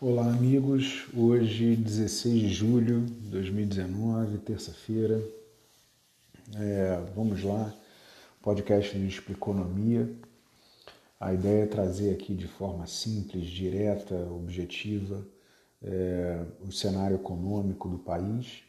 Olá, amigos. Hoje, 16 de julho de 2019, terça-feira. É, vamos lá, podcast de Expliconomia. A ideia é trazer aqui de forma simples, direta, objetiva, é, o cenário econômico do país.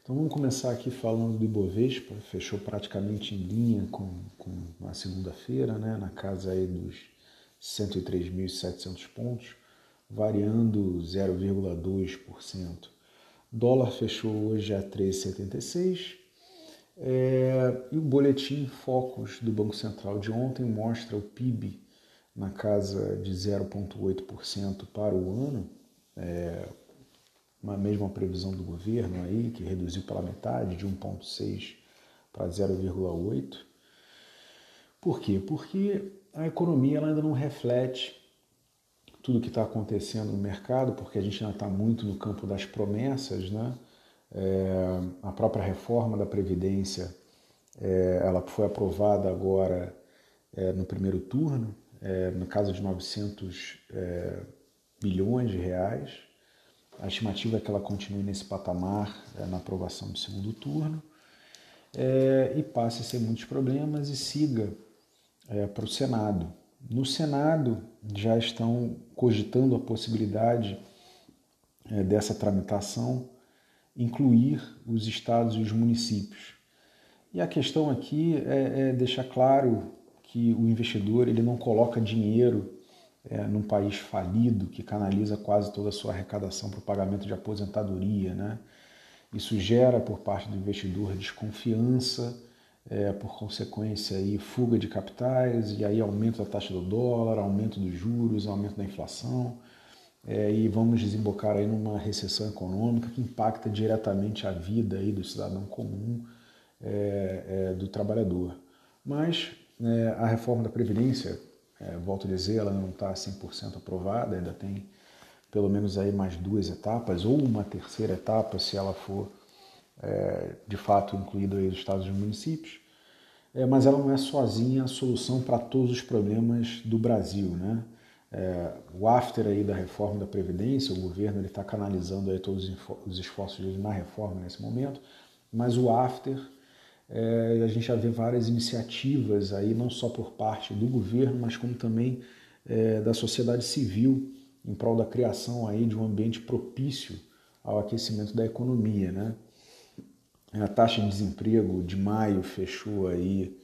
Então vamos começar aqui falando do Ibovespa, fechou praticamente em linha com, com a segunda-feira, né, na casa aí dos 103.700 pontos variando 0,2%. Dólar fechou hoje a 3,76 é, e o boletim Focus do Banco Central de ontem mostra o PIB na casa de 0,8% para o ano, é, uma mesma previsão do governo aí, que reduziu pela metade, de 1,6% para 0,8%. Por quê? Porque a economia ela ainda não reflete tudo que está acontecendo no mercado, porque a gente ainda está muito no campo das promessas, né? É, a própria reforma da Previdência, é, ela foi aprovada agora é, no primeiro turno, é, no caso de 900 é, bilhões de reais. A estimativa é que ela continue nesse patamar é, na aprovação do segundo turno e passe sem muitos problemas e siga para o Senado. No Senado já estão cogitando a possibilidade é, dessa tramitação incluir os estados e os municípios. E a questão aqui é, é deixar claro que o investidor ele não coloca dinheiro é, num país falido que canaliza quase toda a sua arrecadação para o pagamento de aposentadoria. Né? Isso gera por parte do investidor desconfiança é, por consequência aí fuga de capitais e aí aumento da taxa do dólar, aumento dos juros, aumento da inflação é, e vamos desembocar aí numa recessão econômica que impacta diretamente a vida aí do cidadão comum, é, é do trabalhador. Mas é, a reforma da Previdência, é, volto a dizer, ela não está 100% aprovada, ainda tem pelo menos aí mais duas etapas ou uma terceira etapa se ela for de fato incluído aí os estados e municípios, é, mas ela não é sozinha a solução para todos os problemas do Brasil, né? É, o after aí da reforma da Previdência, o governo está canalizando aí todos os esforços dele na reforma nesse momento, mas o after, é, a gente já vê várias iniciativas aí, não só por parte do governo, mas como também é, da sociedade civil, em prol da criação aí de um ambiente propício ao aquecimento da economia, né? A taxa de desemprego de maio fechou aí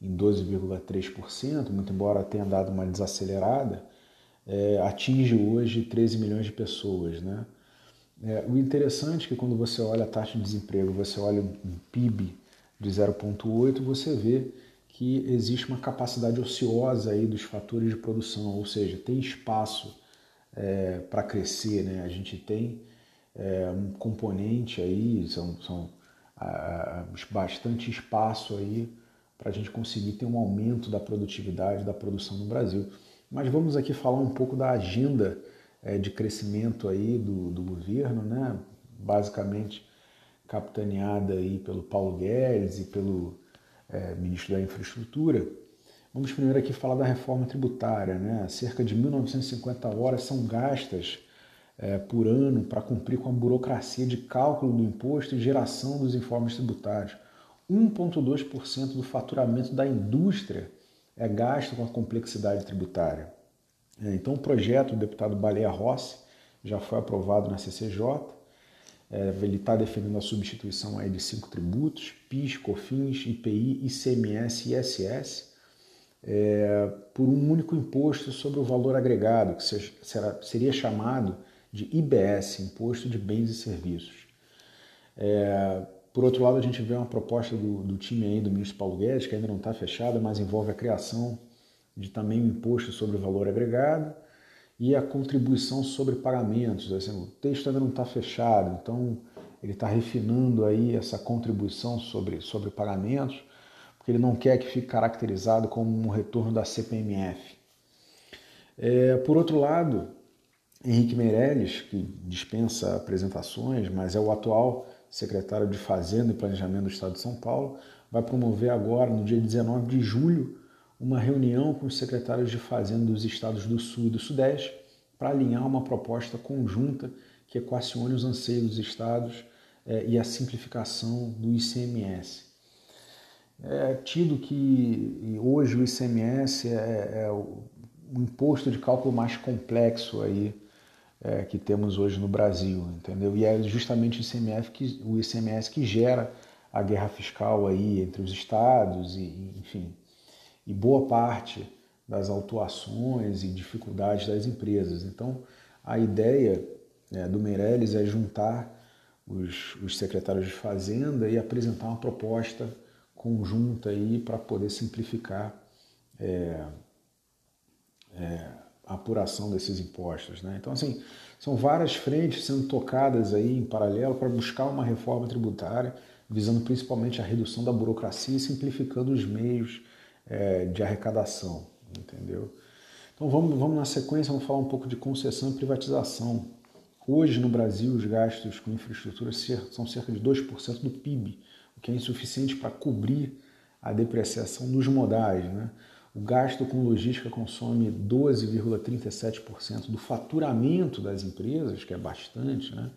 em 12,3%, muito embora tenha dado uma desacelerada, é, atinge hoje 13 milhões de pessoas. Né? É, o interessante é que quando você olha a taxa de desemprego, você olha um PIB de 0,8, você vê que existe uma capacidade ociosa aí dos fatores de produção, ou seja, tem espaço é, para crescer. Né? A gente tem é, um componente aí, são, são bastante espaço aí para a gente conseguir ter um aumento da produtividade da produção no Brasil. Mas vamos aqui falar um pouco da agenda é, de crescimento aí do, do governo, né? basicamente capitaneada aí pelo Paulo Guedes e pelo é, ministro da Infraestrutura. Vamos primeiro aqui falar da reforma tributária. Né? Cerca de 1.950 horas são gastas é, por ano para cumprir com a burocracia de cálculo do imposto e geração dos informes tributários. 1,2% do faturamento da indústria é gasto com a complexidade tributária. É, então, o projeto do deputado Baleia Rossi já foi aprovado na CCJ. É, ele está defendendo a substituição aí de cinco tributos: PIS, COFINS, IPI, ICMS e ISS, é, por um único imposto sobre o valor agregado, que será, seria chamado de IBS, Imposto de Bens e Serviços. É, por outro lado, a gente vê uma proposta do, do time aí do ministro Paulo Guedes, que ainda não está fechada, mas envolve a criação de também um imposto sobre o valor agregado e a contribuição sobre pagamentos. Assim, o texto ainda não está fechado, então ele está refinando aí essa contribuição sobre, sobre pagamentos, porque ele não quer que fique caracterizado como um retorno da CPMF. É, por outro lado, Henrique Meirelles, que dispensa apresentações, mas é o atual secretário de Fazenda e Planejamento do Estado de São Paulo, vai promover agora, no dia 19 de julho, uma reunião com os secretários de Fazenda dos estados do Sul e do Sudeste para alinhar uma proposta conjunta que equacione os anseios dos estados é, e a simplificação do ICMS. É tido que hoje o ICMS é, é o, o, imposto de cálculo mais complexo aí é, que temos hoje no Brasil, entendeu? E é justamente o ICMS que, o ICMS que gera a guerra fiscal aí entre os estados e, enfim, e boa parte das autuações e dificuldades das empresas. Então, a ideia né, do Meirelles é juntar os, os secretários de Fazenda e apresentar uma proposta conjunta aí para poder simplificar é, é, a apuração desses impostos. Né? Então, assim, são várias frentes sendo tocadas aí em paralelo para buscar uma reforma tributária, visando principalmente a redução da burocracia e simplificando os meios é, de arrecadação, entendeu? Então vamos, vamos na sequência, vamos falar um pouco de concessão e privatização. Hoje no Brasil os gastos com infraestrutura são cerca de 2% do PIB, o que é insuficiente para cobrir a depreciação dos modais. Né? O gasto com logística consome 12,37% do faturamento das empresas, que é bastante, né?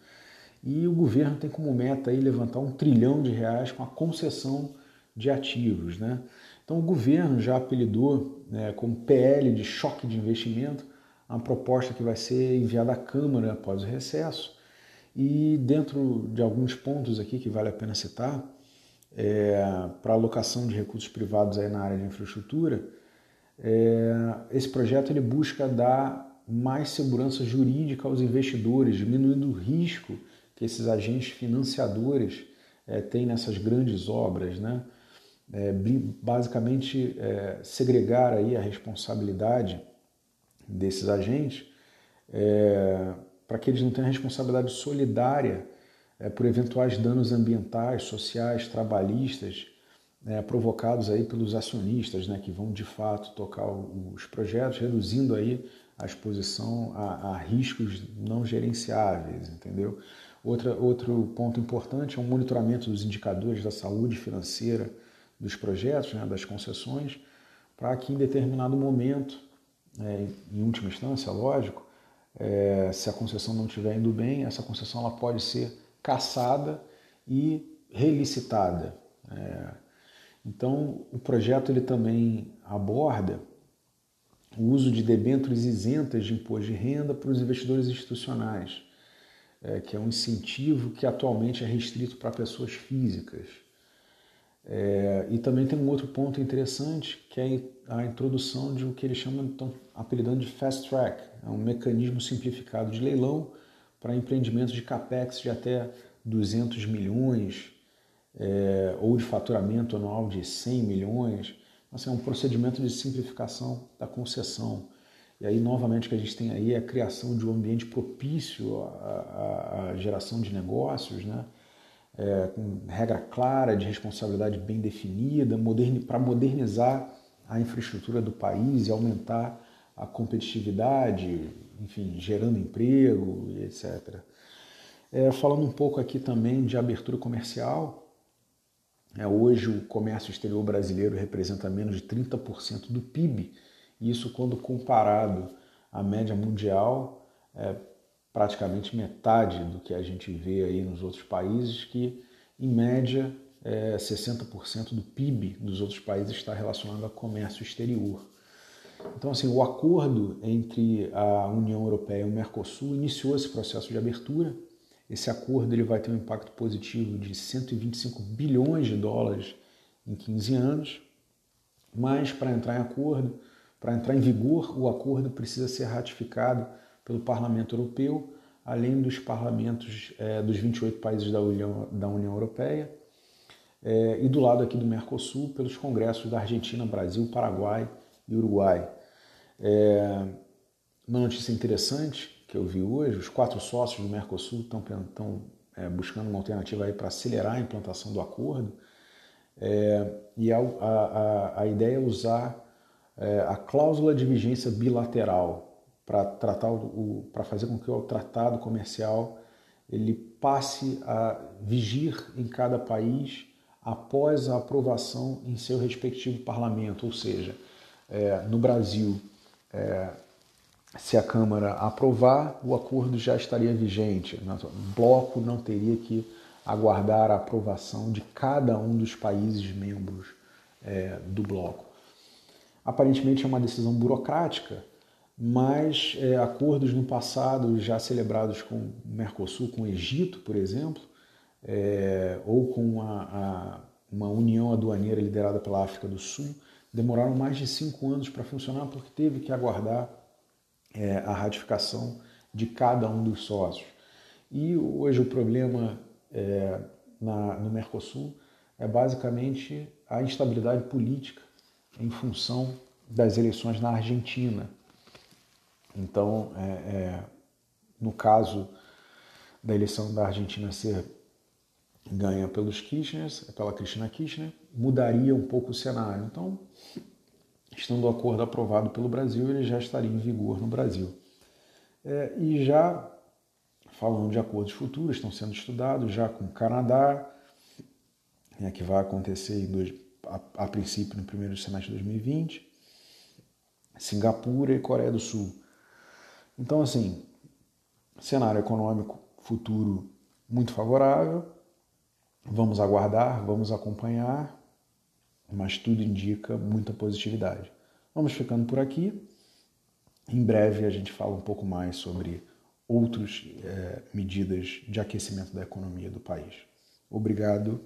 e o governo tem como meta aí levantar um trilhão de reais com a concessão de ativos. Né? Então o governo já apelidou né, como PL de choque de investimento uma proposta que vai ser enviada à Câmara após o recesso. E dentro de alguns pontos aqui que vale a pena citar, é, para alocação de recursos privados aí na área de infraestrutura, é, esse projeto ele busca dar mais segurança jurídica aos investidores, diminuindo o risco que esses agentes financiadores é, têm nessas grandes obras, né? É, basicamente é, segregar aí a responsabilidade desses agentes é, para que eles não tenham responsabilidade solidária é, por eventuais danos ambientais, sociais, trabalhistas é, provocados aí pelos acionistas, né, que vão de fato tocar os projetos, reduzindo aí a exposição a, a riscos não gerenciáveis, entendeu? Outra, outro ponto importante é o monitoramento dos indicadores da saúde financeira dos projetos, né, das concessões, para que em determinado momento é, em última instância, lógico, é, se a concessão não estiver indo bem, essa concessão ela pode ser cassada e relicitada. É, então, o projeto ele também aborda o uso de debêntures isentas de imposto de renda para os investidores institucionais, é, que é um incentivo que atualmente é restrito para pessoas físicas. É, e também tem um outro ponto interessante, que é a introdução de o que eles chamam, estão apelidando de fast track, é um mecanismo simplificado de leilão para empreendimentos de capex de até 200 milhões é, ou de faturamento anual de 100 milhões. Assim, é um procedimento de simplificação da concessão. E aí, novamente, o que a gente tem aí é a criação de um ambiente propício à, à, à geração de negócios, né? É, com regra clara, de responsabilidade bem definida, moderni para modernizar a infraestrutura do país e aumentar a competitividade, enfim, gerando emprego e etc. É, falando um pouco aqui também de abertura comercial, é, hoje o comércio exterior brasileiro representa menos de 30% do PIB, isso quando comparado à média mundial, é praticamente metade do que a gente vê aí nos outros países, que em média é, 60% do PIB dos outros países está relacionado a comércio exterior. Então, assim, o acordo entre a União Europeia e o Mercosul iniciou esse processo de abertura. Esse acordo ele vai ter um impacto positivo de 125 bilhões de dólares em 15 anos, mas para entrar em acordo, para entrar em vigor, o acordo precisa ser ratificado pelo Parlamento Europeu, além dos parlamentos é, dos 28 países da União, da União Europeia é, e do lado aqui do Mercosul pelos congressos da Argentina, Brasil, Paraguai e Uruguai. É, uma notícia interessante que eu vi hoje, os quatro sócios do Mercosul estão, estão é, buscando uma alternativa para acelerar a implantação do acordo é, e a, a, a, ideia é usar é, a cláusula de vigência bilateral para tratar o, para fazer com que o tratado comercial ele passe a vigir em cada país após a aprovação em seu respectivo parlamento, ou seja, é, no Brasil, é, se a Câmara aprovar, o acordo já estaria vigente. O bloco não teria que aguardar a aprovação de cada um dos países membros é, do bloco. Aparentemente é uma decisão burocrática, mas é, acordos no passado já celebrados com o Mercosul, com o Egito, por exemplo, é, ou com a, a, uma união aduaneira liderada pela África do Sul, demoraram mais de cinco anos para funcionar porque teve que aguardar é, a ratificação de cada um dos sócios. E hoje o problema é, na, no Mercosul é basicamente a instabilidade política em função das eleições na Argentina. Então, é, é, no caso da eleição da Argentina ser ganha pelos Kirchner, pela Cristina Kirchner, mudaria um pouco o cenário. Então, estando o acordo aprovado pelo Brasil, ele já estaria em vigor no Brasil. É, e já falando de acordos futuros, estão sendo estudados já com o Canadá, é, que vai acontecer dois, a, a, princípio no primeiro semestre de 2020, Singapura e Coreia do Sul. Então, assim, cenário econômico futuro muito favorável, vamos aguardar, vamos acompanhar, mas tudo indica muita positividade. Vamos ficando por aqui. Em breve a gente fala um pouco mais sobre outras é, medidas de aquecimento da economia do país. Obrigado